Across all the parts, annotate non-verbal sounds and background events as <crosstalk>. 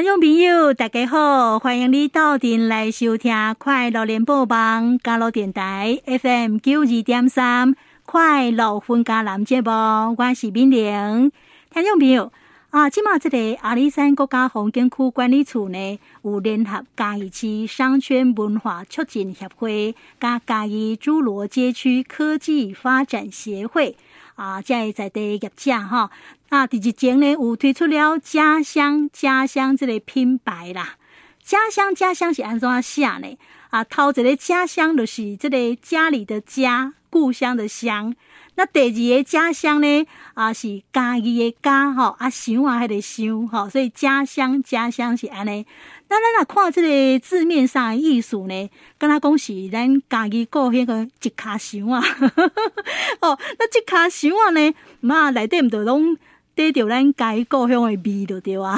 听众朋友，大家好，欢迎你到店来收听快乐联播网加乐电台 FM 九二点三快乐分家男节目，我是敏玲。听众朋友啊，今嘛这个阿里山国家风景区管理处呢，有联合嘉义市商圈文化促进协会、加嘉义侏罗街区科技发展协会啊，在在地业者哈。啊，第一前呢有推出了家乡家乡这个品牌啦。家乡家乡是安怎写呢？啊，头一个家乡就是这个家里的家，故乡的乡。那第二个家乡呢？啊，是家己的家吼，啊，乡啊还得乡吼，所以家乡家乡是安尼。那咱若看即个字面上的意思呢，敢若讲是咱家己过迄个一卡箱啊。<laughs> 哦，那一卡箱啊呢，嘛内底毋着拢。得到咱家故乡的味就对啊。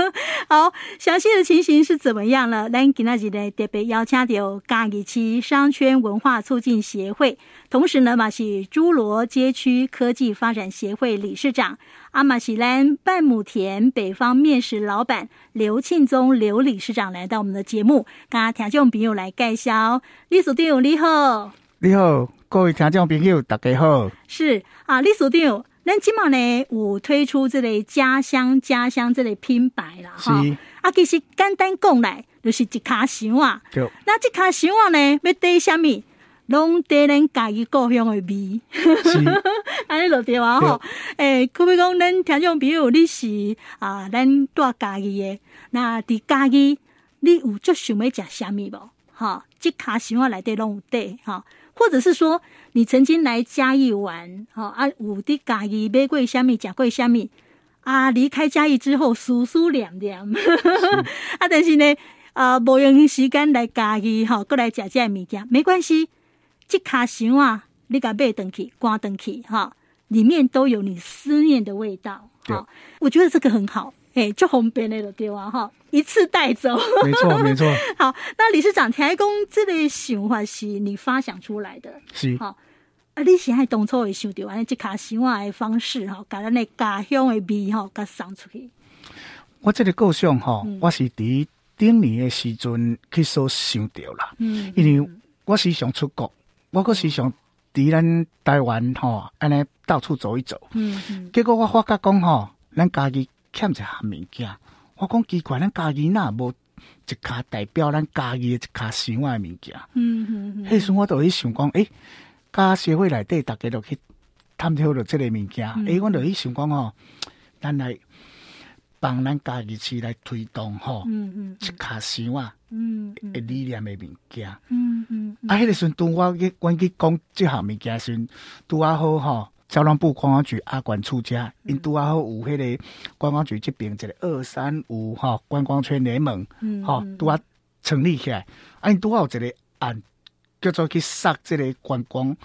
<laughs> 好，详细的情形是怎么样了？咱今仔日呢特别邀请到嘉义市商圈文化促进协会，同时呢嘛是侏罗街区科技发展协会理事长阿玛西兰半亩田北方面食老板刘庆宗刘理事长来到我们的节目，跟听众朋友来介绍。李所长你好，你好，各位听众朋友大家好。是啊，李所长。咱即满呢，有推出这类家乡家乡这类品牌啦，哈。啊，其实简单讲来，就是一卡箱啊。那一卡箱啊呢，要带什么？拢带咱家己故乡的味。是。<laughs> 安尼就对啊，吼。诶，可比讲咱听众朋友，你是啊，咱住家己的，那伫家己，你有足想要食什么无？哈，一卡箱啊内底拢有带，哈。或者是说，你曾经来嘉义玩，哈啊，有的嘉义买过虾米，吃过虾米，啊，离开嘉义之后，酥酥凉凉，<laughs> 啊，但是呢，啊，无用时间来嘉义，哈，过来食这物件，没关系，这卡箱啊，你甲买回去，挂回去，哈，里面都有你思念的味道，哈，我觉得这个很好。哎，就方便的对啊，哈，一次带走。没错，<laughs> 没错。好，那理事长台工这类想法是你发想出来的，是好。啊，你是爱当初会想到安尼一卡想法的方式吼，把咱的家乡的味吼，甲送出去。我这个构想哈，我是伫顶年的时阵去所想到啦。嗯，因为我时常出国，我个时常伫咱台湾吼，安尼到处走一走。嗯嗯。结果我发觉讲吼，咱家己。欠一项物件，我讲奇怪，咱家己那无一卡代表咱家己的一卡想法的物件。嗯嗯嗯。迄时我就去想讲，诶、欸，家协会内底大家都去探讨着这个物件。诶、嗯欸，我就去想讲吼，咱来帮咱家己市来推动吼，嗯嗯，一卡想啊，嗯，诶，理念的物件。嗯嗯。啊，迄个时阵，拄我去阮去讲即项物件时阵，拄啊好吼。交通部观光局阿管处家，因拄啊好有迄个观光局即边一个二三五吼观光圈联盟，吼拄啊成立起来，啊因拄啊有一个案叫做去杀这个观光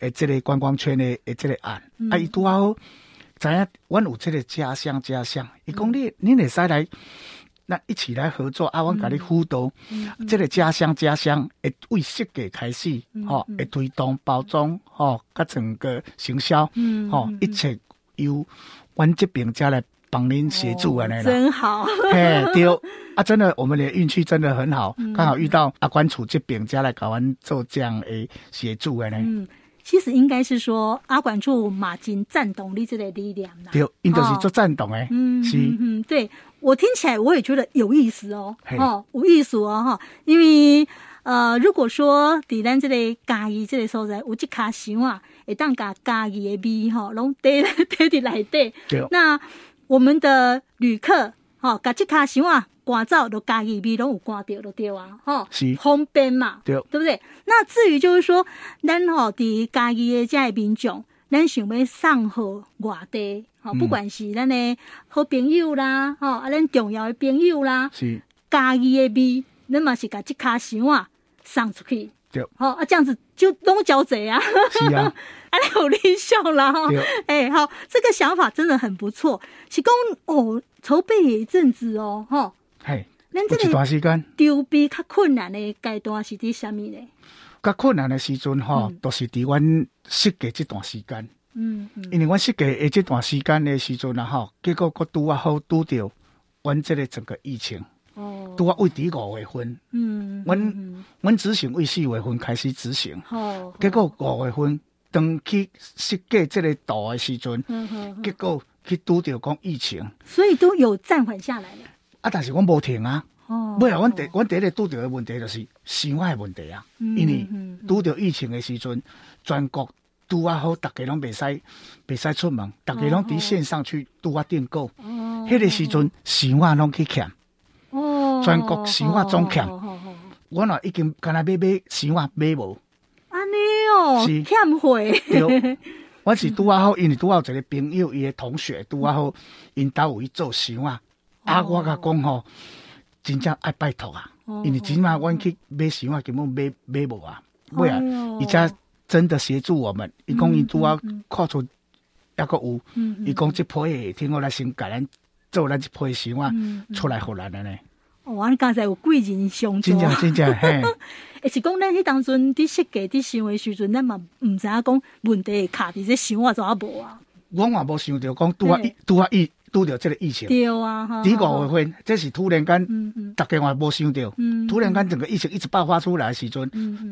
诶，这个观光圈的诶这个案，嗯、啊伊拄啊好知影，阮有这个家乡家乡，伊讲你你会使来。那一起来合作，啊，阮甲你辅导，嗯嗯、这个家乡家乡会为设计开始，吼、嗯，会、嗯、推动包装，吼，甲整个行销，吼、嗯嗯，一切由阮这边家来帮您协助安尼啦。真好，嘿，对，啊，真的，我们的运气真的很好，刚、嗯、好遇到阿管处这边家来搞完做这样诶协助啊，呢。嗯，其实应该是说阿管处马金赞同你这个力量啦。对，因都是做赞同诶，嗯，是，嗯，对。我听起来我也觉得有意思哦，哦，有意思哦，哈，因为呃，如果说在咱这个家己这个所在有一卡乡啊，会当甲家己的味吼，拢带带 <laughs> 伫内底，对，那我们的旅客哈，甲这卡箱啊，赶走都家己味拢有赶到，就对啊，吼，是方便嘛，对，对不对？那至于就是说，咱吼伫家己的这些民众，咱想要送互外地吼。不管是咱的好朋友啦，吼、嗯，啊，咱重要的朋友啦，是家己的味，咱嘛是甲这卡箱啊送出去，对，好啊，这样子就拢交贼啊，是啊，<laughs> 有理想啦，哈，哎、欸，好，这个想法真的很不错，是讲哦，筹备一阵子哦，哈，嘿，咱这个段时间。筹备较困难的阶段是伫啥物呢？较困难的时阵哈，都是伫阮设计这段时间。嗯，嗯，因为我设计诶这段时间的时阵啊，吼，结果佫拄啊好拄着阮这个整个疫情，哦，都要为第五月份，嗯，阮阮执行为四月份开始执行，哦，结果五月份当去设计这个图的时阵，结果去拄着讲疫情，所以都有暂缓下来了。啊，但是阮无停啊，哦，尾啊，阮第阮第一个拄着的问题就是生活的问题啊，因为拄着疫情的时阵，全国。拄啊好，大家拢袂使袂使出门，大家拢伫线上去拄啊订购。哦，迄个时阵生活拢去欠。哦，全国想法总欠。我若已经干那买买想法买无。安尼哦，是欠货。对，<laughs> 我是拄啊好，因为拄啊有一个朋友，伊的同学拄啊好，因兜有去做想法。啊，我甲讲吼，真正爱拜托啊，因为真嘛，阮去买想法根本买买无啊，尾啊，伊才。真的协助我们，伊讲伊拄啊看出抑个有，伊讲即批听我来先甲咱做咱即批想法出来互咱的呢。哦，你刚才有贵人相助，真正 <laughs> 真正嘿。也是讲咱迄当阵伫设计伫想的时阵，咱嘛毋知影讲问题卡伫这想法怎啊无啊？我嘛无想着讲拄啊拄啊疫拄着这个疫情。对啊，哈。第五月份，这是突然间，大家嘛无想着，突然间整个疫情一直爆发出来的时阵，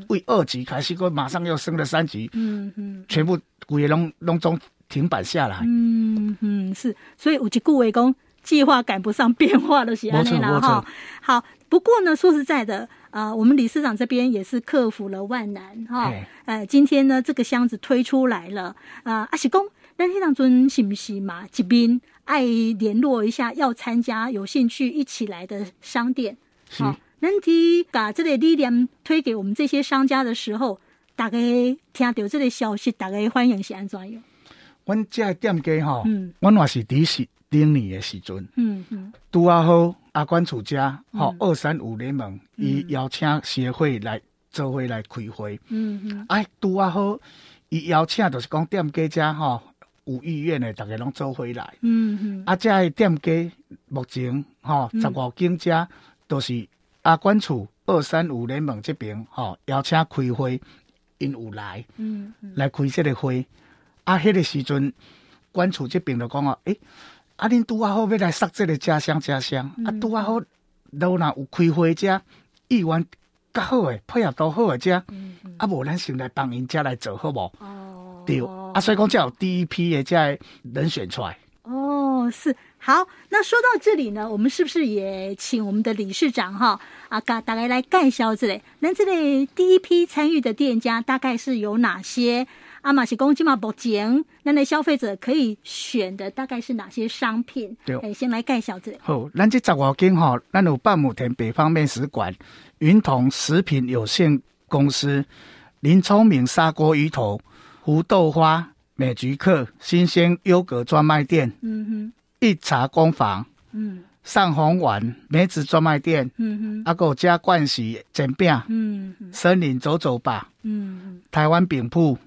为二级开始，过马上又升了三级，嗯嗯，全部规个拢拢总停摆下来。嗯嗯，是，所以有一句话讲。计划赶不上变化的是安内啦哈。好，不过呢，说实在的，啊、呃，我们理事长这边也是克服了万难哈。呃，今天呢，这个箱子推出来了，啊，阿喜公，那天当中是不是嘛？这边爱联络一下要参加、有兴趣一起来的商店。好，那你把这个力量推给我们这些商家的时候，大家听到这个消息，大家欢迎是安怎样？我这店家哈，嗯，我也是第一次。顶年的时阵，嗯嗯，拄啊好阿关楚家，吼二三五联盟，伊邀请协会来做会来开会，嗯嗯，哎拄啊好，伊邀请就是讲店家家吼有意愿的，大家拢做回来，嗯嗯，啊这个店家目前吼十五间家都是阿关楚二三五联盟这边吼邀请开会，因有来，嗯嗯，来开这个会，啊迄个时阵关楚这边就讲啊，诶。啊！恁拄啊好，要来杀这个家乡家乡。嗯、啊，拄啊好，都若有开会者，意愿较好诶，配合都好诶者。啊，无咱先来帮因家来做好无？哦，对。啊，所以讲才有第一批诶，才人选出来。哦，是好。那说到这里呢，我们是不是也请我们的理事长哈啊，大大概来介绍这里？那这里第一批参与的店家大概是有哪些？阿玛是公鸡嘛，目前咱的消费者可以选的大概是哪些商品？对，哎，先来介绍这。好，咱这十五间哈，咱有半亩田北方面食馆、云彤食品有限公司、林聪明砂锅鱼头、胡豆花、美菊客、新鲜优格专卖店，嗯哼，一茶工坊，嗯，上红丸梅子专卖店，嗯哼，阿狗家冠喜煎饼，嗯，森林走走吧，嗯，台湾饼铺。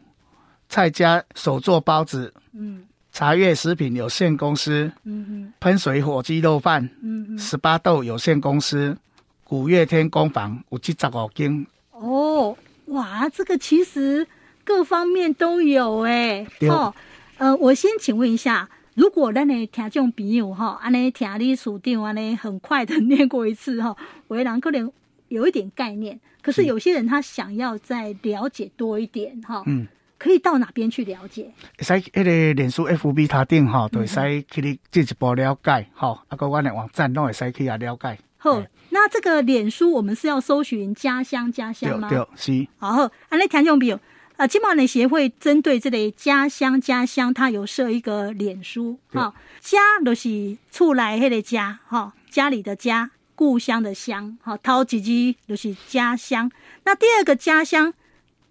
蔡家手做包子，嗯，茶叶食品有限公司，嗯哼，喷水火鸡肉饭，嗯，十八豆有限公司，古月天工坊有七十五斤。哦，哇，这个其实各方面都有哎。哦，呃，我先请问一下，如果咱的听众朋友哈，安尼听你书定安尼很快的念过一次哈，有的人可能有一点概念，可是有些人他想要再了解多一点哈，嗯。可以到哪边去了解？使迄个脸书 FB 他定哈，都会使去你进一步了解哈。啊，个我的网站都会使去啊了解。好，那这个脸书我们是要搜寻家乡家乡吗？对对，是。好，啊，那听众朋友，啊，金马人协会针对这类家乡家乡，它有设一个脸书。好，家就是厝内迄个家，哈，家里的家，故乡的乡，哈，头一句就是家乡。那第二个家乡。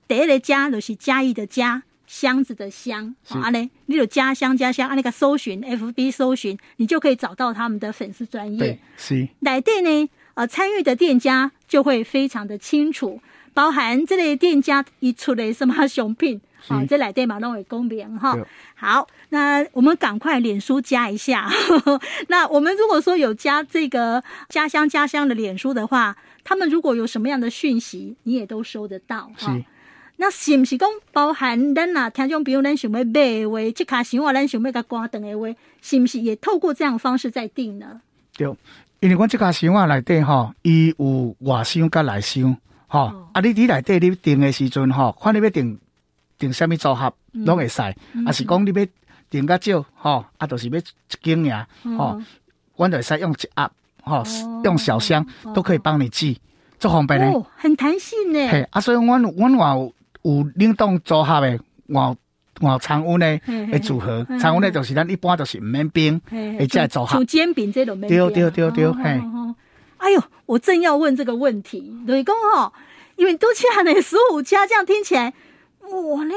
第一个家就是嘉义的嘉，箱子的箱，好啊嘞，你有家乡家乡啊，那个搜寻 FB 搜寻，你就可以找到他们的粉丝专页。对，是。来店呢，呃，参与的店家就会非常的清楚，包含这类店家一出来什么商品，好是，这来店嘛都会公平哈。好，那我们赶快脸书加一下。<laughs> 那我们如果说有加这个家乡家乡的脸书的话，他们如果有什么样的讯息，你也都收得到哈。那是不是讲包含咱啊？听众朋友，咱想要买的话，这卡想话，咱想要甲关灯的话，是不是也透过这样的方式在订呢？对，因为阮这卡箱仔内底吼，伊有外箱甲内箱，吼、哦，啊，你伫内底你订的时阵吼，看你要订订什么组合，拢会使，啊、嗯，是讲你要订较少，吼，啊，就是要一斤尔，吼，阮就会使用一盒，吼，用小箱都可以帮你寄，足方便呢，哦，很弹性呢。嘿，啊，所以阮阮有有冷冻组合的，我。我常温的的组合，常温的就是咱一般都是唔免冰，诶，再组合。像煎饼这种免冰。对对对对，嘿。哎呦，我正要问这个问题，雷公哈，因为都吃了那十五家，这样听起来，哇嘞，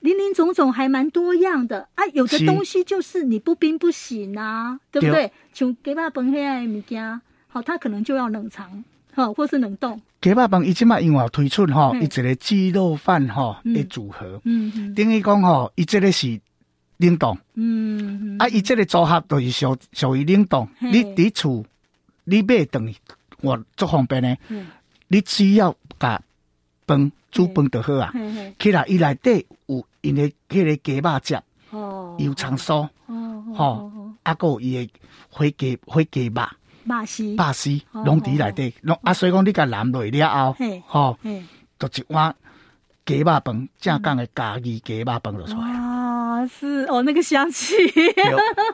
林林总总还蛮多样的啊。有的东西就是你不冰不行啊，对不对？像鸡巴饭那样的物件，好，它可能就要冷藏，好，或是冷冻。鸡肉饭伊即马因为推出吼，伊一个鸡肉饭吼的组合，嗯等于讲吼，伊这个是冷冻，嗯，啊，伊这个组合就是属属于冷冻。你伫厝你买顿我足方便呢，你只要甲饭煮饭就好啊。起来伊内底有因的迄个鸡肉汁，哦，油葱酥，哦，吼，啊，搁有伊的火鸡火鸡肉。巴西，巴西，拢伫内底，拢啊，所以讲你甲淋落了后，吼，就一碗鸡肉饭，正港的家己鸡肉饭就出来。啊，是哦，那个香气，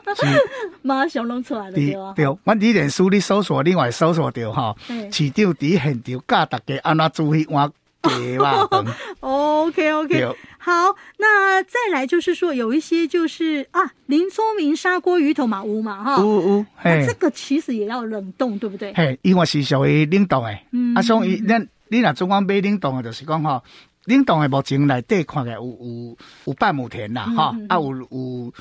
<laughs> 马上拢出来了，对啊。对，阮伫脸书你搜索，另外搜索到吼，市场伫现场教大家安怎煮迄碗 OK <laughs> OK。好，那再来就是说，有一些就是啊，林聪明砂锅鱼头嘛，乌嘛哈，乌乌，那这个其实也要冷冻，对不对？嘿，因为是属于冷冻的，嗯，啊，所以咱你若总讲买冷冻的，就是讲哈，冷冻的目前内底看起来有有有半亩田啦，哈，啊有有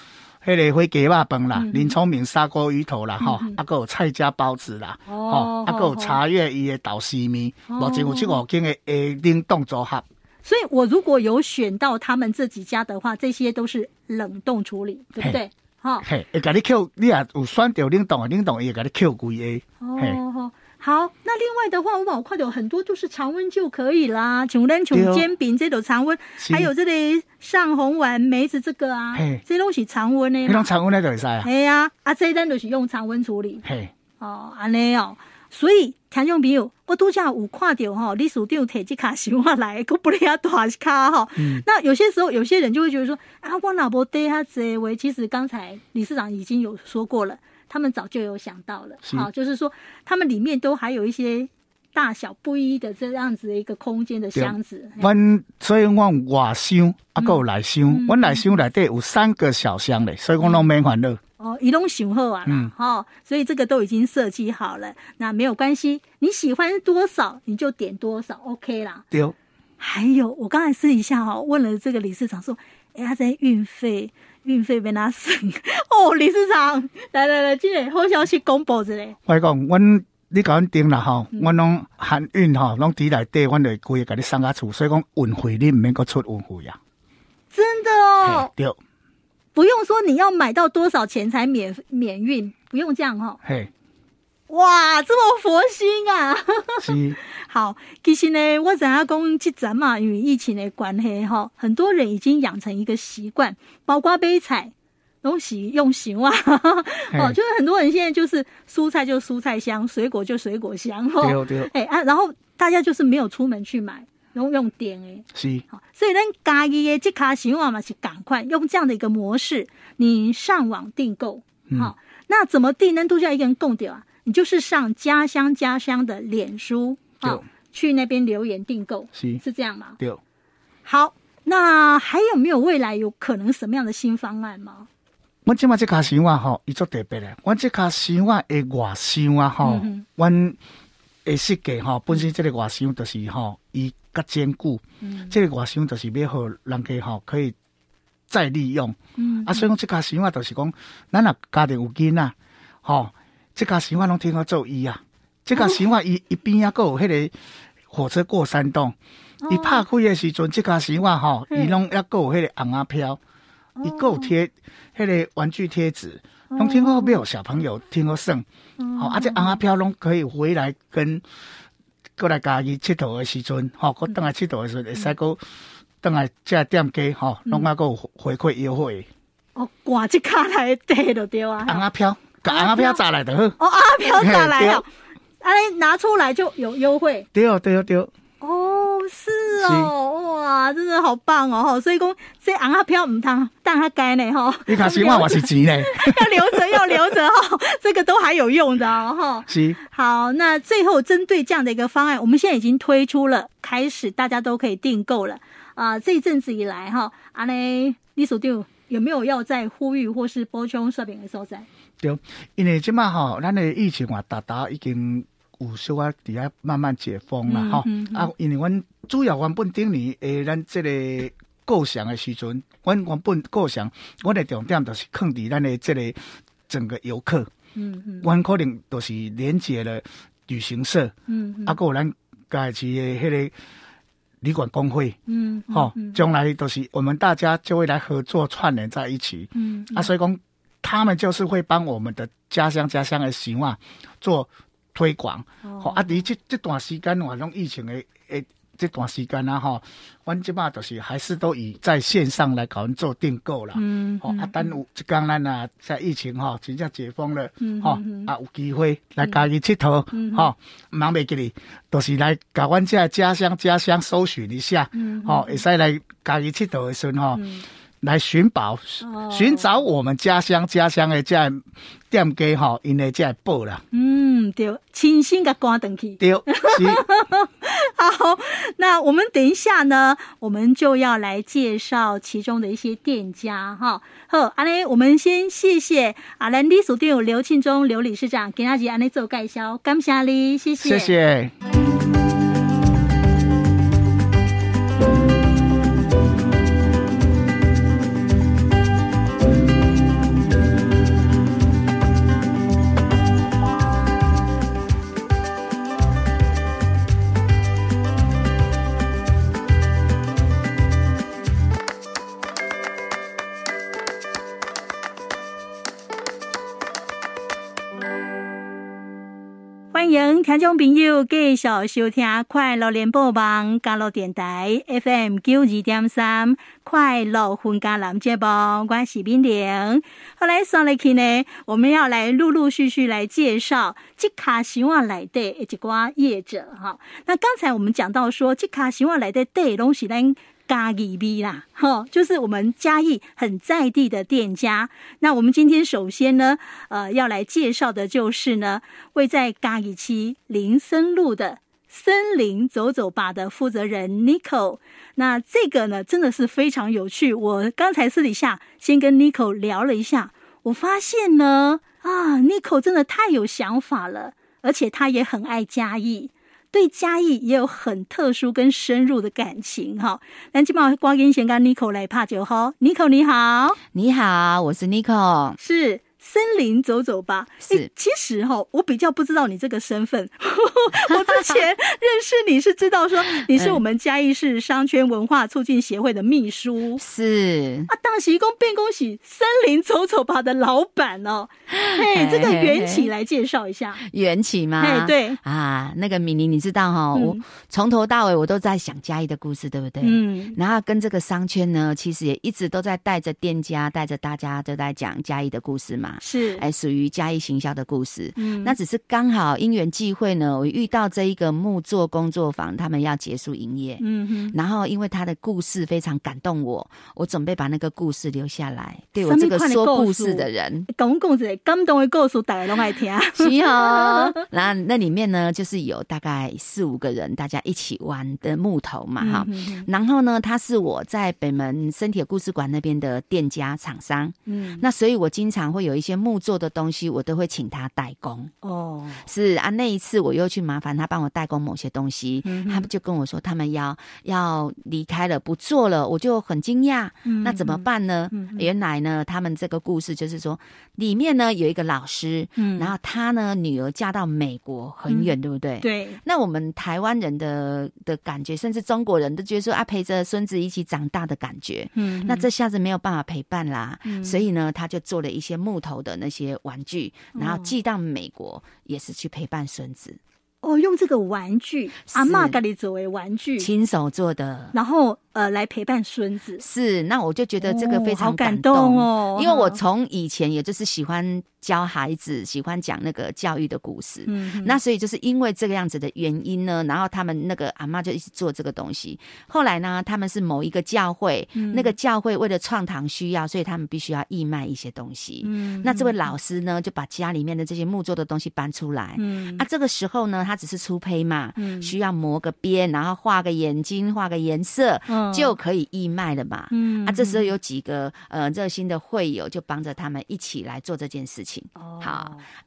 迄个火鸡肉饭啦，林聪明砂锅鱼头啦，哈，啊，个有菜家包子啦，哦，啊，个有茶叶伊的豆丝面，目前有七五间的诶冷冻组合。所以，我如果有选到他们这几家的话，这些都是冷冻处理，对不对？好，嘿，会甲你扣你也有选到冷冻的，冷冻也甲你扣贵的。哦，好，那另外的话，我往快点，很多就是常温就可以啦，像咱像煎饼这种常温，还有这里上红丸梅子这个啊，这拢是常温的，这种常温的就会使啊。对啊，啊，这咱就是用常温处理。嘿，哦，安尼哦。所以听众朋友，我都叫有看到哈，李署长提这卡想法来，可不哩啊大卡哈。那有些时候，有些人就会觉得说啊，我老婆对他这位？其实刚才理事长已经有说过了，他们早就有想到了。好就是说他们里面都还有一些大小不一的这样子的一个空间的箱子。阮所以我外箱啊，够内箱，阮内箱内底有三个小箱嘞，所以讲拢免烦恼。哦，移动型号啊，嗯，好，所以这个都已经设计好了，那没有关系，你喜欢多少你就点多少，OK 啦。对。还有，我刚才私底下哈问了这个理事长说，哎，他在运费，运费被他省 <laughs> 哦，理事长，来来来，今天好消息公布着嘞。我讲，阮你甲阮订了哈，阮拢含运哈，拢伫内底，阮就规个给你送下厝，所以讲运费你唔免搁出运费呀。真的哦。对。不用说你要买到多少钱才免免运，不用这样哈、哦。嘿，哇，这么佛心啊！是。<laughs> 好，其实呢，我想要讲这阵嘛，因为疫情的关系哈，很多人已经养成一个习惯，包括买菜东西用行啊。<laughs> 哦，就是很多人现在就是蔬菜就蔬菜香，水果就水果香。对对。哎啊，然后大家就是没有出门去买。用用点诶，是好，所以咱家己的这卡行网嘛是赶快用这样的一个模式，你上网订购，好，那怎么订呢？都叫一个人供掉啊，你就是上家乡家乡的脸书，好，去那边留言订购，是是这样吗？对，好，那还有没有未来有可能什么样的新方案吗？我今嘛这卡行网哈，伊做特别的，我这卡想法的外箱啊哈，我的设计哈，本身这个外箱就是哈，伊。较坚固，嗯，这个外箱就是要好人家吼可以再利用，嗯，啊，所以讲这个箱啊，就是讲，咱若家庭有囡仔，吼，这个箱啊拢听我做伊啊，这个箱啊，伊 <laughs> 伊边啊，搁有迄个火车过山洞，伊拍开的时阵，这个箱啊，吼，伊拢抑搁有迄个红啊飘，伊搁有贴迄个玩具贴纸，拢听我有小朋友听我耍，好，啊，这红啊飘拢可以回来跟。过来家己佚佗诶时阵，吼，过等来佚佗诶时阵，会使讲等来这店家，吼，拢啊个回馈优惠。哦，挂只卡来得就对啊。红阿飘，红阿飘炸来的，哦，阿飘炸来了，哎，拿出来就有优惠，对哦，对哦，对。哦。哦，是哦，哇，真的好棒哦！所以讲这红阿飘唔通当他该呢哈。你看希望我是钱呢，<laughs> 要留着要留着哈，这个都还有用的哈。<laughs> 是。好，那最后针对这样的一个方案，我们现在已经推出了，开始大家都可以订购了啊、呃。这一阵子以来哈，阿内李所长有没有要再呼吁或是补充说明的所在？对，因为即嘛哈，咱的疫情啊，达达已经。有小啊，底下慢慢解封了哈、嗯嗯嗯。啊，因为阮主要原本顶年诶，咱这个构想诶时阵，阮原本构想，阮诶重点就是放伫咱诶这个整个游客。嗯嗯。阮可能都是连接了旅行社。嗯，嗯。啊，有咱家己诶迄个旅馆工会。嗯。好、嗯，将、哦、来都是我们大家就会来合作串联在一起。嗯。嗯啊，所以讲，他们就是会帮我们的家乡家乡的习惯做。推广，吼、哦、啊！你这这段时间，我种疫情的诶，这段时间啊，吼，阮即马就是还是都以在线上来搞做订购啦。嗯，吼、嗯、啊，等有一工咱啊，在疫情吼真正解封了，吼、嗯嗯、啊，有机会来家己佚佗，吼、嗯，忙袂记哩，都是来甲阮遮家乡家乡搜寻一下，吼、嗯，会、嗯、使来家己佚佗的时阵吼。嗯来寻宝，寻找我们家乡家乡的这店家哈，因为这宝啦。嗯，对，亲身个关灯去。对，<laughs> 好，那我们等一下呢，我们就要来介绍其中的一些店家哈。好，安尼，我们先谢谢阿兰理事长刘庆忠刘理事长给大家安尼做介绍，感谢你，谢谢，谢谢。听众朋友，继续收听快乐联播网加乐电台 FM 九二点三快乐分家男节目，我是冰玲。后来上来去呢，我们要来陆陆续续来介绍这卡希望来的一寡业者哈。那刚才我们讲到说，这卡希望来的对东西呢。嘉义味啦，哈，就是我们嘉义很在地的店家。那我们今天首先呢，呃，要来介绍的就是呢，位在嘉义区林森路的森林走走吧的负责人 Nico。那这个呢，真的是非常有趣。我刚才私底下先跟 Nico 聊了一下，我发现呢，啊，Nico 真的太有想法了，而且他也很爱嘉义。对嘉义也有很特殊跟深入的感情哈。那今晚光跟先跟 Nico 来拍酒哈，Nico 你好，你好，我是 Nico，是。森林走走吧，是。欸、其实哈，我比较不知道你这个身份。<laughs> 我之前认识你是知道说你是我们嘉义市商圈文化促进协会的秘书。是啊，当时一共变恭喜森林走走吧的老板哦。嘿，这个缘起来介绍一下。缘起吗？哎，对啊，那个米妮，你知道哈、嗯，我从头到尾我都在想嘉义的故事，对不对？嗯。然后跟这个商圈呢，其实也一直都在带着店家，带着大家都在讲嘉义的故事嘛。是，哎，属于嘉义行销的故事。嗯，那只是刚好因缘际会呢，我遇到这一个木作工作坊，他们要结束营业。嗯哼，然后因为他的故事非常感动我，我准备把那个故事留下来，对我这个说故事的人，讲故事感动的故事，大家都爱听。<laughs> 是哦，<laughs> 那那里面呢，就是有大概四五个人，大家一起玩的木头嘛，哈、嗯。然后呢，他是我在北门生铁故事馆那边的店家厂商。嗯，那所以我经常会有一些。木做的东西，我都会请他代工。哦，是啊，那一次我又去麻烦他帮我代工某些东西，嗯、他们就跟我说他们要要离开了，不做了，我就很惊讶。嗯、那怎么办呢、嗯？原来呢，他们这个故事就是说，里面呢有一个老师，嗯，然后他呢女儿嫁到美国很远、嗯，对不对？对。那我们台湾人的的感觉，甚至中国人都觉得说啊，陪着孙子一起长大的感觉。嗯。那这下子没有办法陪伴啦，嗯、所以呢，他就做了一些木头。的那些玩具，然后寄到美国，也是去陪伴孙子。哦，用这个玩具，阿妈给你作为玩具，亲手做的。然后呃，来陪伴孙子。是，那我就觉得这个非常感动，感动。哦，因为我从以前也就是喜欢教孩子，喜欢讲那个教育的故事，嗯，那所以就是因为这个样子的原因呢，然后他们那个阿妈就一直做这个东西。后来呢，他们是某一个教会，嗯、那个教会为了创堂需要，所以他们必须要义卖一些东西。嗯，那这位老师呢，就把家里面的这些木做的东西搬出来。嗯，啊，这个时候呢，他只是粗胚嘛，嗯，需要磨个边，然后画个眼睛，画个颜色。嗯就可以义卖了嘛？嗯，啊，这时候有几个呃热心的会友就帮着他们一起来做这件事情。哦，好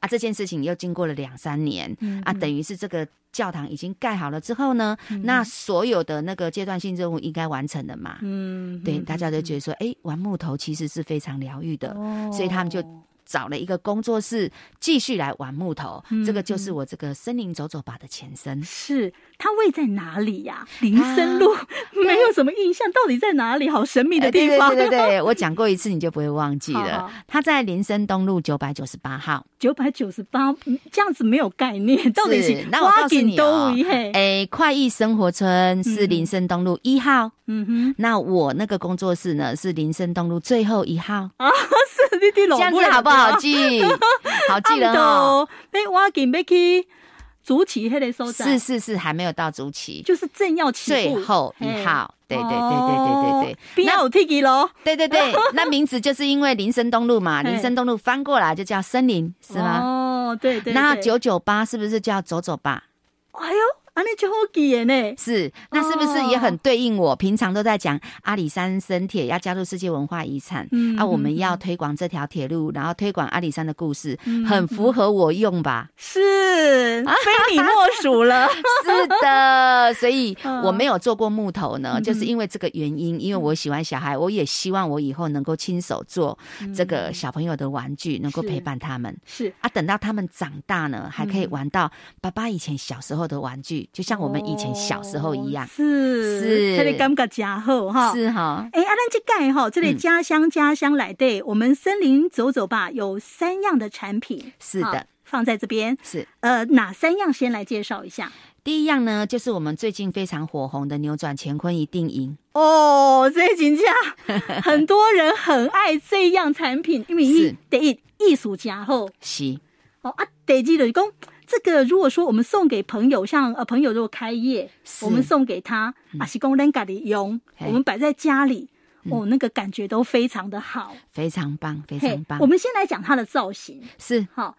啊，这件事情又经过了两三年，嗯，啊，等于是这个教堂已经盖好了之后呢，嗯，那所有的那个阶段性任务应该完成了嘛？嗯，对，大家都觉得说，哎，玩木头其实是非常疗愈的，哦，所以他们就。找了一个工作室继续来玩木头，嗯、这个就是我这个森林走走吧的前身。是它位在哪里呀、啊？林森路、啊、没有什么印象，到底在哪里？好神秘的地方。欸、对对对对，<laughs> 我讲过一次，你就不会忘记了。它在林森东路九百九十八号。九百九十八，这样子没有概念，到底是？那我告诉你哦，哎，快意生活村是林森东路一号。嗯哼，那我那个工作室呢是林森东路最后一号。<laughs> 啊，是你的这样子好不好？好记，好记得 <laughs> 哦。哎，我准备去竹崎迄个所在。是是是，还没有到竹崎，就是正要起最后一号。对对对对对对对，那有 T G 咯。对对对，<laughs> 那名字就是因为林森东路嘛，林森东路翻过来就叫森林，是吗？哦，对对。那九九八是不是叫走走吧？哎呦。啊，那就好记呢。是，那是不是也很对应我？平常都在讲阿里山深铁要加入世界文化遗产，嗯，啊，我们要推广这条铁路，然后推广阿里山的故事，很符合我用吧？是，<laughs> 非你莫属了。<laughs> 是的，所以我没有做过木头呢，就是因为这个原因，因为我喜欢小孩，我也希望我以后能够亲手做这个小朋友的玩具，能够陪伴他们。是啊，等到他们长大呢，还可以玩到爸爸以前小时候的玩具。就像我们以前小时候一样，是是，他的感觉家好哈，是哈。哎，阿兰这盖哈，这里家乡家乡来对，我们森林走走吧，有三样的产品，是的，放在这边是。呃，哪三样先来介绍一下？第一样呢，就是我们最近非常火红的扭转乾坤一定赢哦，这金价很多人很爱这样产品，因为一第一艺术家后，是哦啊，第二就是讲。这个如果说我们送给朋友，像呃朋友如果开业，我们送给他，阿西公人家的用，我们摆在家里，嗯、哦，那个感觉都非常的好，非常棒，非常棒。我们先来讲它的造型，是。好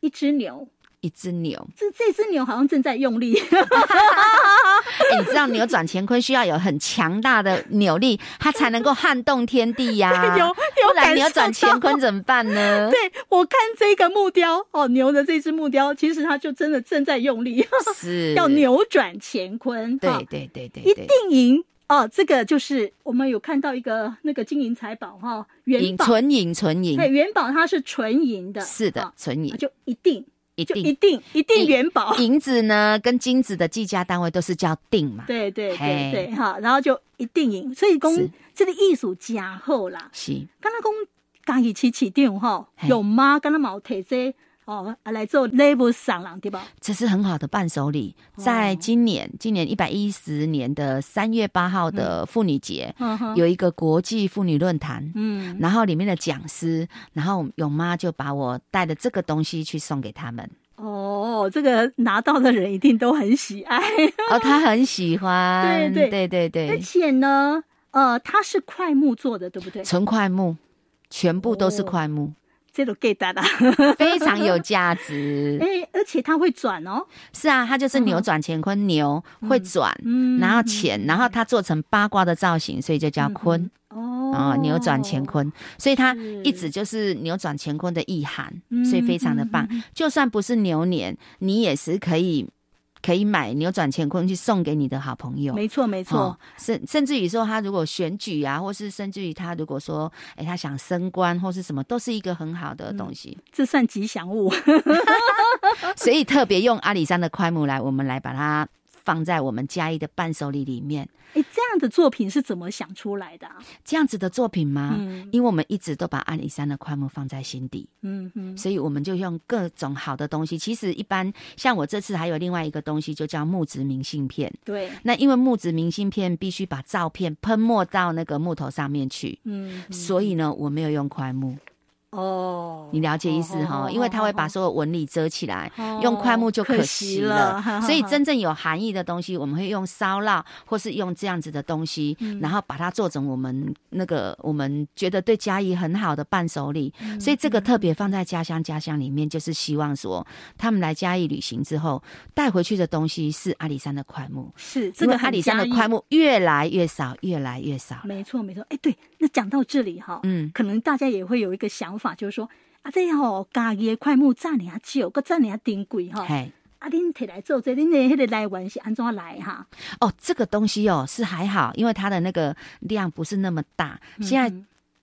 一只牛。一只牛，这这只牛好像正在用力。<laughs> 欸、你知道扭转乾坤需要有很强大的扭力，它才能够撼动天地呀、<laughs> 啊。有有感扭转乾坤怎么办呢？<laughs> 对，我看这个木雕哦，牛的这只木雕，其实它就真的正在用力，是要扭转乾坤。对对对对，一定赢哦！这个就是我们有看到一个那个金银财宝哈，元宝纯银纯银，对，元宝它是纯银的，是的，纯银就一定。一定一定一定元宝，银子呢跟金子的计价单位都是叫定嘛？对对对对，哈，然后就一定银，所以讲这个艺术加厚啦。是，刚刚讲刚一起起定哈，有妈刚刚冇提这哦来做礼物送人对吧？这是很好的伴手礼，在今年今年一百一十年的三月八号的妇女节，有一个国际妇女论坛，嗯，然后里面的讲师，然后勇妈就把我带的这个东西去送给他们。哦，这个拿到的人一定都很喜爱。哦，他很喜欢，对对。对对对，而且呢，呃，它是块木做的，对不对？纯块木，全部都是块木，这都 get 到了，<laughs> 非常有价值。<laughs> 哎，而且它会转哦，是啊，它就是扭转乾坤，牛会转，然后钱，然后它做成八卦的造型，所以就叫坤。哦，扭转乾坤，所以它一直就是扭转乾坤的意涵，所以非常的棒。嗯、就算不是牛年，你也是可以可以买扭转乾坤去送给你的好朋友。没错，没错、哦。甚甚至于说，他如果选举啊，或是甚至于他如果说，哎，他想升官或是什么，都是一个很好的东西。嗯、这算吉祥物，<laughs> 所以特别用阿里山的桧木来，我们来把它。放在我们嘉义的伴手礼里面。哎，这样的作品是怎么想出来的啊？这样子的作品吗？嗯，因为我们一直都把阿里山的桧木放在心底，嗯嗯，所以我们就用各种好的东西。其实一般像我这次还有另外一个东西，就叫木质明信片。对，那因为木质明信片必须把照片喷墨到那个木头上面去，嗯，所以呢，我没有用桧木。哦，你了解意思哈？因为它会把所有纹理遮起来，用块木就可惜了。<laughs> 所以真正有含义的东西，我们会用烧蜡，或是用这样子的东西，然后把它做成我们那个我们觉得对嘉义很好的伴手礼。所以这个特别放在家乡家乡里面，就是希望说他们来嘉义旅行之后带回去的东西是阿里山的块木。是这个阿里山的块木越来越少，越来越少。没错，没错。哎，对，那讲到这里哈，嗯，可能大家也会有一个想法。法就是说啊，这吼家己的块木赞尔少，搁赞尔珍贵哈。啊，恁摕来做这，恁的迄个来源是安怎来哈？哦，这个东西哦是还好，因为它的那个量不是那么大。现在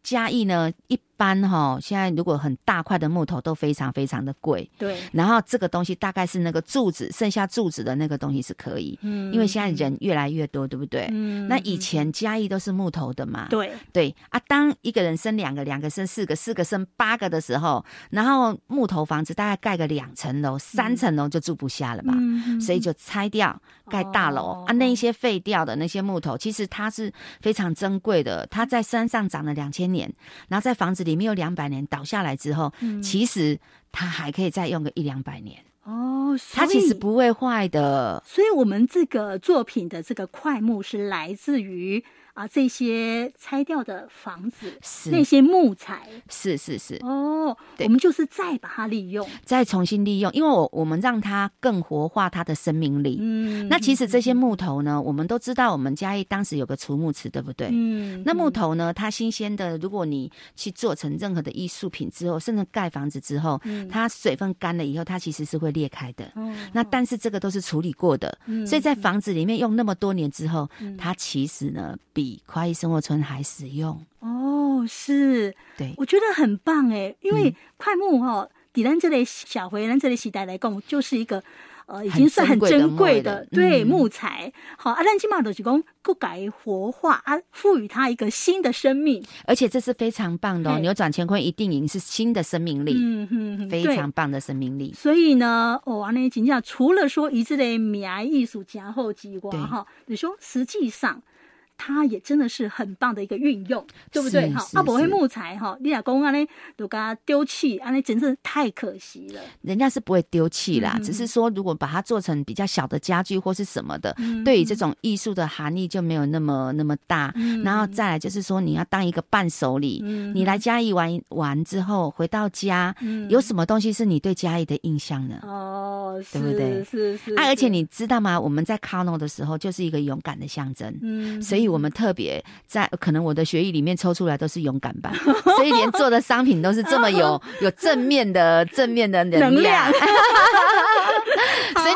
嘉义呢一。般哈，现在如果很大块的木头都非常非常的贵，对。然后这个东西大概是那个柱子，剩下柱子的那个东西是可以，嗯，因为现在人越来越多，对不对？嗯。那以前嘉义都是木头的嘛，对对啊。当一个人生两个，两个生四个，四个生八个的时候，然后木头房子大概盖个两层楼、三层楼就住不下了嘛，嗯，所以就拆掉盖大楼，哦，啊。那一些废掉的那些木头，其实它是非常珍贵的，它在山上长了两千年，然后在房子里面有两百年倒下来之后，嗯，其实它还可以再用个一两百年哦，它其实不会坏的。所以，我们这个作品的这个块木是来自于。啊，这些拆掉的房子，是那些木材，是是是哦，我们就是再把它利用，再重新利用，因为我我们让它更活化它的生命力。嗯，那其实这些木头呢，我们都知道，我们嘉义当时有个储木池，对不对？嗯，那木头呢，它新鲜的，如果你去做成任何的艺术品之后，甚至盖房子之后，嗯，它水分干了以后，它其实是会裂开的。嗯，那但是这个都是处理过的，嗯，所以在房子里面用那么多年之后，嗯，它其实呢比。比桧意生活村还实用。哦，是，对，我觉得很棒哎，因为快木哈，底咱这类小回咱这类时代来讲，就是一个呃，已经算很珍贵的，的对、嗯、木材。好，啊，咱起码都是讲不改活化啊，赋予它一个新的生命，而且这是非常棒的、哦，扭转乾坤一定赢，是新的生命力，嗯嗯，非常棒的生命力。所以呢，哦，阿兰金讲除了说以这类名艺术家后之外，哈，你说实际上。它也真的是很棒的一个运用，对不对？哈，阿伯会木材哈，你老公安，呢都给它丢弃，啊，那真是太可惜了。人家是不会丢弃啦，嗯、只是说如果把它做成比较小的家具或是什么的，嗯、对于这种艺术的含义就没有那么那么大。嗯、然后再来就是说，你要当一个伴手礼，嗯、你来嘉义玩完之后回到家，嗯、有什么东西是你对嘉义的印象呢？哦，对不对？是是，是。啊，而且你知道吗？我们在卡诺的时候就是一个勇敢的象征，嗯，所以。我们特别在可能我的血液里面抽出来都是勇敢吧，<laughs> 所以连做的商品都是这么有有正面的正面的能量。<laughs>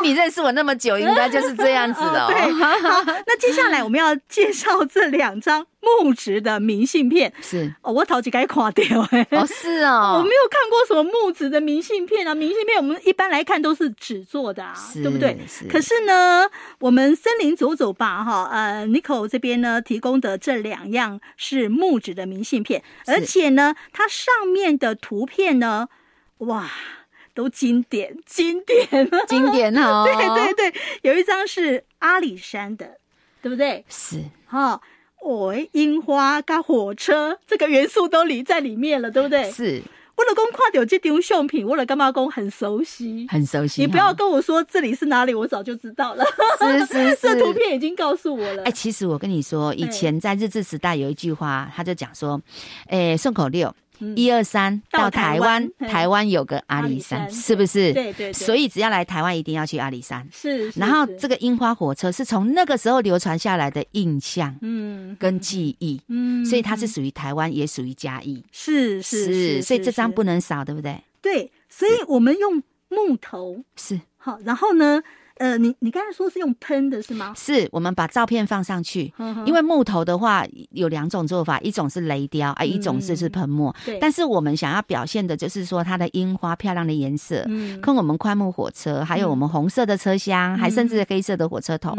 你认识我那么久，应该就是这样子的哦。<laughs> 对，好，那接下来我们要介绍这两张木质的明信片。是哦，我头几该垮掉哎。哦，是哦，<laughs> 我没有看过什么木质的明信片啊。明信片我们一般来看都是纸做的啊，对不对？是。可是呢，我们森林走走吧哈，呃，Nico 这边呢提供的这两样是木质的明信片，而且呢，它上面的图片呢，哇。都经典，经典，<laughs> 经典哦！<laughs> 对对对，有一张是阿里山的，对不对？是哈，哦，樱花跟火车这个元素都里在里面了，对不对？是。我老公看到这张相片，我的干妈公很熟悉，很熟悉。你不要跟我说这里是哪里，我早就知道了。是是 <laughs> 是，这图片已经告诉我了。哎，其实我跟你说，以前在日治时代有一句话，他就讲说，哎，顺口溜。一二三，到台湾，台湾 <laughs> 有个阿里山，是不是？对对。所以只要来台湾，一定要去阿里山。是。然后这个樱花火车是从那个时候流传下来的印象，嗯，跟记忆，嗯，所以它是属于台湾，也属于嘉义。是是是。所以这张不能少，对不对？对。所以我们用木头是好，然后呢，呃，你你刚才说是用喷的是吗？是我们把照片放上去，因为木头的话有两种做法，一种是雷雕啊，一种是是喷墨。对，但是我们想要表现的就是说它的樱花漂亮的颜色，嗯，跟我们宽木火车，还有我们红色的车厢，还甚至黑色的火车头。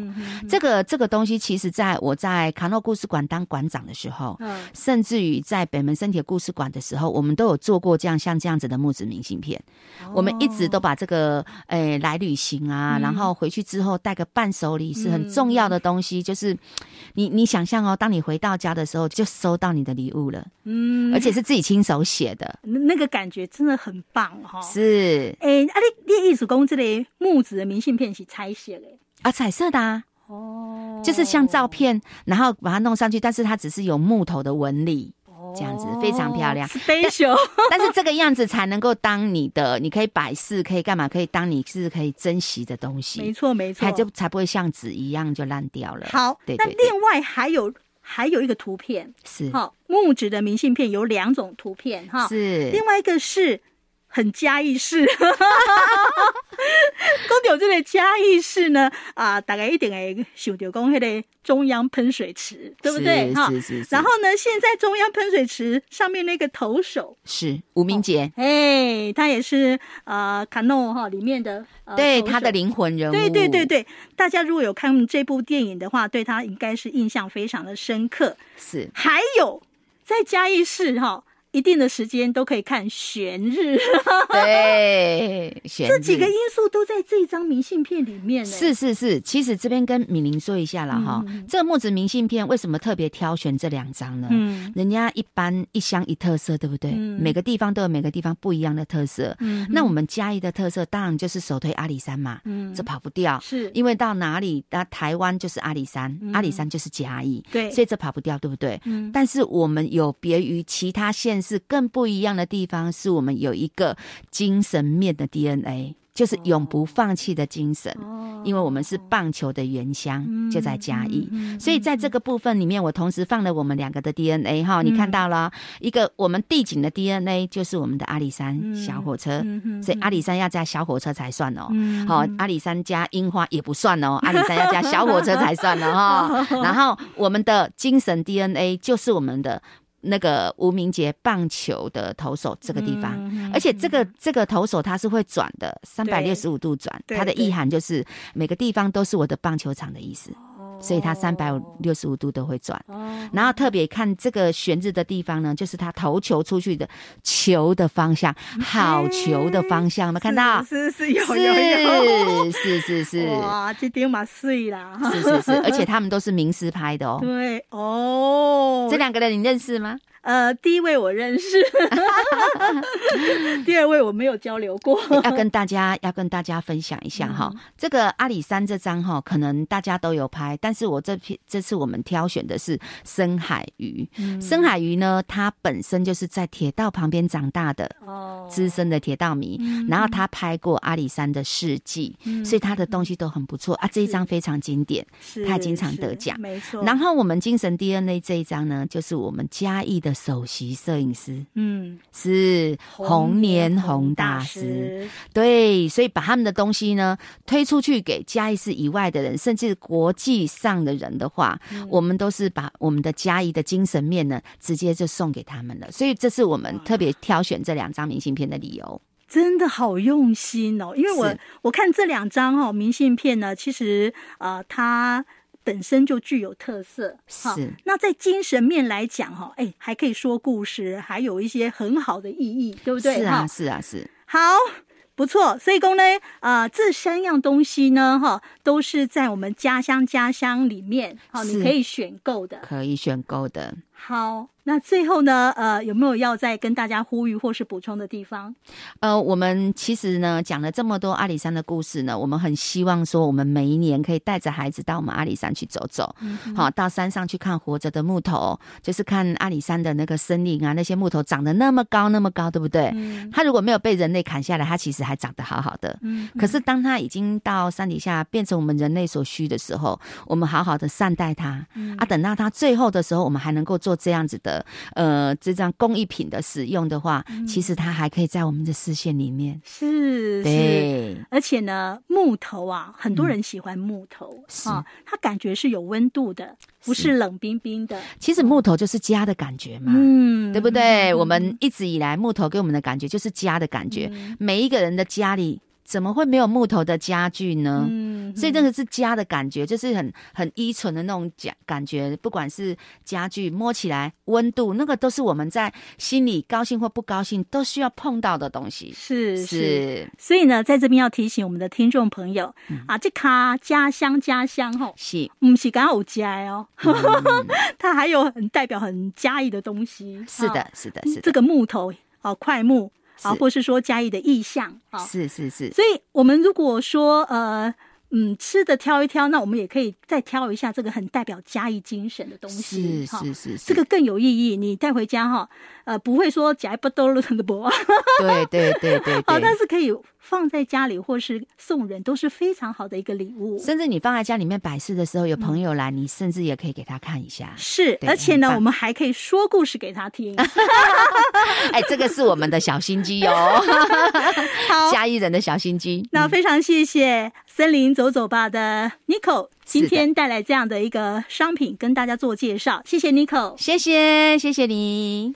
这个这个东西，其实在我在卡诺故事馆当馆长的时候，甚至于在北门生铁故事馆的时候，我们都有做过这样像这样子的木质明信片。我们一直都把这个诶来旅行啊，然后回去之后带个伴手礼是很重要的东西。就是 <tsk> 你你想象哦，当你回到家的时候，就收到你的礼物了，嗯，而且是自己亲手写的，那个感觉真的很棒哈。是，诶，啊，你你艺术工这类木质的明信片是彩色的啊，彩色的啊。哦，就是像照片，然后把它弄上去，但是它只是有木头的纹理，这样子非常漂亮。Special，<laughs> 但是这个样子才能够当你的，你可以摆饰，可以干嘛？可以当你是可以珍惜的东西。没错，没错，它就才不会像纸一样就烂掉了。好，对，那另外还有还有一个图片是，好木质的明信片有两种图片哈，是另外一个是。很嘉义市，<laughs> 讲到这个嘉义市呢，啊，大概一定会想到讲那个中央喷水池，对不对？哈。然后呢，现在中央喷水池上面那个投手是吴明杰，哎、哦，他也是呃卡诺哈里面的，呃、对他的灵魂人物。对对对对，大家如果有看这部电影的话，对他应该是印象非常的深刻。是，还有在嘉义市哈。一定的时间都可以看悬日，对，<laughs> 这几个因素都在这张明信片里面。是是是，其实这边跟敏玲说一下了哈，嗯、这个木子明信片为什么特别挑选这两张呢？嗯，人家一般一乡一特色，对不对？嗯、每个地方都有每个地方不一样的特色。嗯，那我们嘉义的特色当然就是首推阿里山嘛，嗯，这跑不掉，是因为到哪里，那台湾就是阿里山，嗯、阿里山就是嘉义，对，所以这跑不掉，对不对？嗯，但是我们有别于其他县。是更不一样的地方，是我们有一个精神面的 DNA，就是永不放弃的精神。因为我们是棒球的原乡，就在嘉义，所以在这个部分里面，我同时放了我们两个的 DNA 哈，你看到了一个我们地景的 DNA，就是我们的阿里山小火车，所以阿里山要加小火车才算哦。好，阿里山加樱花也不算哦，阿里山要加小火车才算了哈。<laughs> 然后我们的精神 DNA 就是我们的。那个吴明杰棒球的投手这个地方，嗯、而且这个这个投手他是会转的，三百六十五度转，他的意涵就是每个地方都是我的棒球场的意思，所以他三百六十五度都会转。然后特别看这个悬置的地方呢，就是他投球出去的球的方向，好球的方向，有没有看到？是是有有有，是是是哇，这顶嘛碎啦，是是是，而且他们都是名师拍的哦。<laughs> 对哦，这两个人你认识吗？呃，第一位我认识，<laughs> 第二位我没有交流过。要跟大家要跟大家分享一下哈，嗯、这个阿里山这张哈，可能大家都有拍，但是我这批这次我们挑选的是深海鱼。嗯、深海鱼呢，它本身就是在铁道旁边长大的哦，资深的铁道迷。嗯、然后他拍过阿里山的事迹，嗯、所以他的东西都很不错啊。这一张非常经典，是他还经常得奖，没错。然后我们精神 DNA 这一张呢，就是我们嘉义的。首席摄影师，嗯，是红年红大师，对，所以把他们的东西呢推出去给嘉义市以外的人，甚至国际上的人的话，嗯、我们都是把我们的嘉义的精神面呢，直接就送给他们了。所以这是我们特别挑选这两张明信片的理由，真的好用心哦。因为我我看这两张哦明信片呢，其实啊、呃，它。本身就具有特色，是。那在精神面来讲，哈，哎，还可以说故事，还有一些很好的意义，对不对？是啊，是啊，是。好，不错。所以公呢，啊、呃，这三样东西呢，哈，都是在我们家乡家乡里面，好，你可以选购的，可以选购的。好。那最后呢，呃，有没有要再跟大家呼吁或是补充的地方？呃，我们其实呢讲了这么多阿里山的故事呢，我们很希望说，我们每一年可以带着孩子到我们阿里山去走走，好，到山上去看活着的木头，就是看阿里山的那个森林啊，那些木头长得那么高那么高，对不对？嗯、它如果没有被人类砍下来，它其实还长得好好的。嗯，可是当它已经到山底下变成我们人类所需的时候，我们好好的善待它，嗯、啊，等到它最后的时候，我们还能够做这样子的。的呃这张工艺品的使用的话，嗯、其实它还可以在我们的视线里面。是，对，而且呢，木头啊，很多人喜欢木头，啊，它感觉是有温度的，不是冷冰冰的。其实木头就是家的感觉嘛，嗯，对不对？嗯、我们一直以来木头给我们的感觉就是家的感觉，嗯、每一个人的家里。怎么会没有木头的家具呢？嗯，所以这个是家的感觉，就是很很依存的那种感感觉。不管是家具摸起来温度，那个都是我们在心里高兴或不高兴都需要碰到的东西。是是，是所以呢，在这边要提醒我们的听众朋友、嗯、啊，这卡家乡家乡吼，是不是刚有家哦？嗯、<laughs> 它还有很代表很家意的东西。是的，是的，是的，这个木头哦，桧木。啊，或是说嘉义的意象啊，是是是，所以我们如果说呃。嗯，吃的挑一挑，那我们也可以再挑一下这个很代表嘉义精神的东西，是是是，这个更有意义。你带回家哈，呃，不会说夹不兜了的不？<laughs> 对对对对，好，但是可以放在家里或是送人，都是非常好的一个礼物。甚至你放在家里面摆饰的时候，有朋友来，你甚至也可以给他看一下。是，而且呢，我们还可以说故事给他听。<laughs> 哎，这个是我们的小心机哦，<laughs> 好，嘉义人的小心机。那非常谢谢森林走走吧的 Nico 今天带来这样的一个商品跟大家做介绍，谢谢 Nico，谢谢谢谢你。